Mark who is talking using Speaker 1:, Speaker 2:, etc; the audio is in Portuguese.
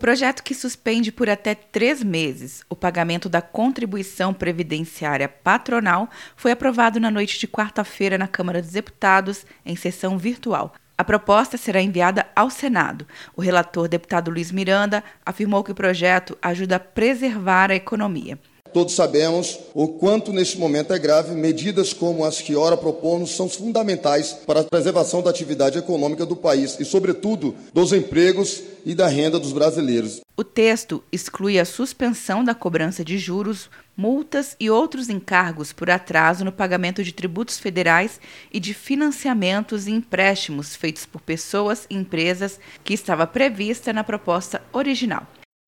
Speaker 1: projeto que suspende por até três meses o pagamento da contribuição previdenciária patronal foi aprovado na noite de quarta-feira na Câmara dos Deputados, em sessão virtual. A proposta será enviada ao Senado. O relator, deputado Luiz Miranda, afirmou que o projeto ajuda a preservar a economia.
Speaker 2: Todos sabemos o quanto neste momento é grave. Medidas como as que ora propomos são fundamentais para a preservação da atividade econômica do país e, sobretudo, dos empregos e da renda dos brasileiros.
Speaker 1: O texto exclui a suspensão da cobrança de juros, multas e outros encargos por atraso no pagamento de tributos federais e de financiamentos e empréstimos feitos por pessoas e empresas que estava prevista na proposta original.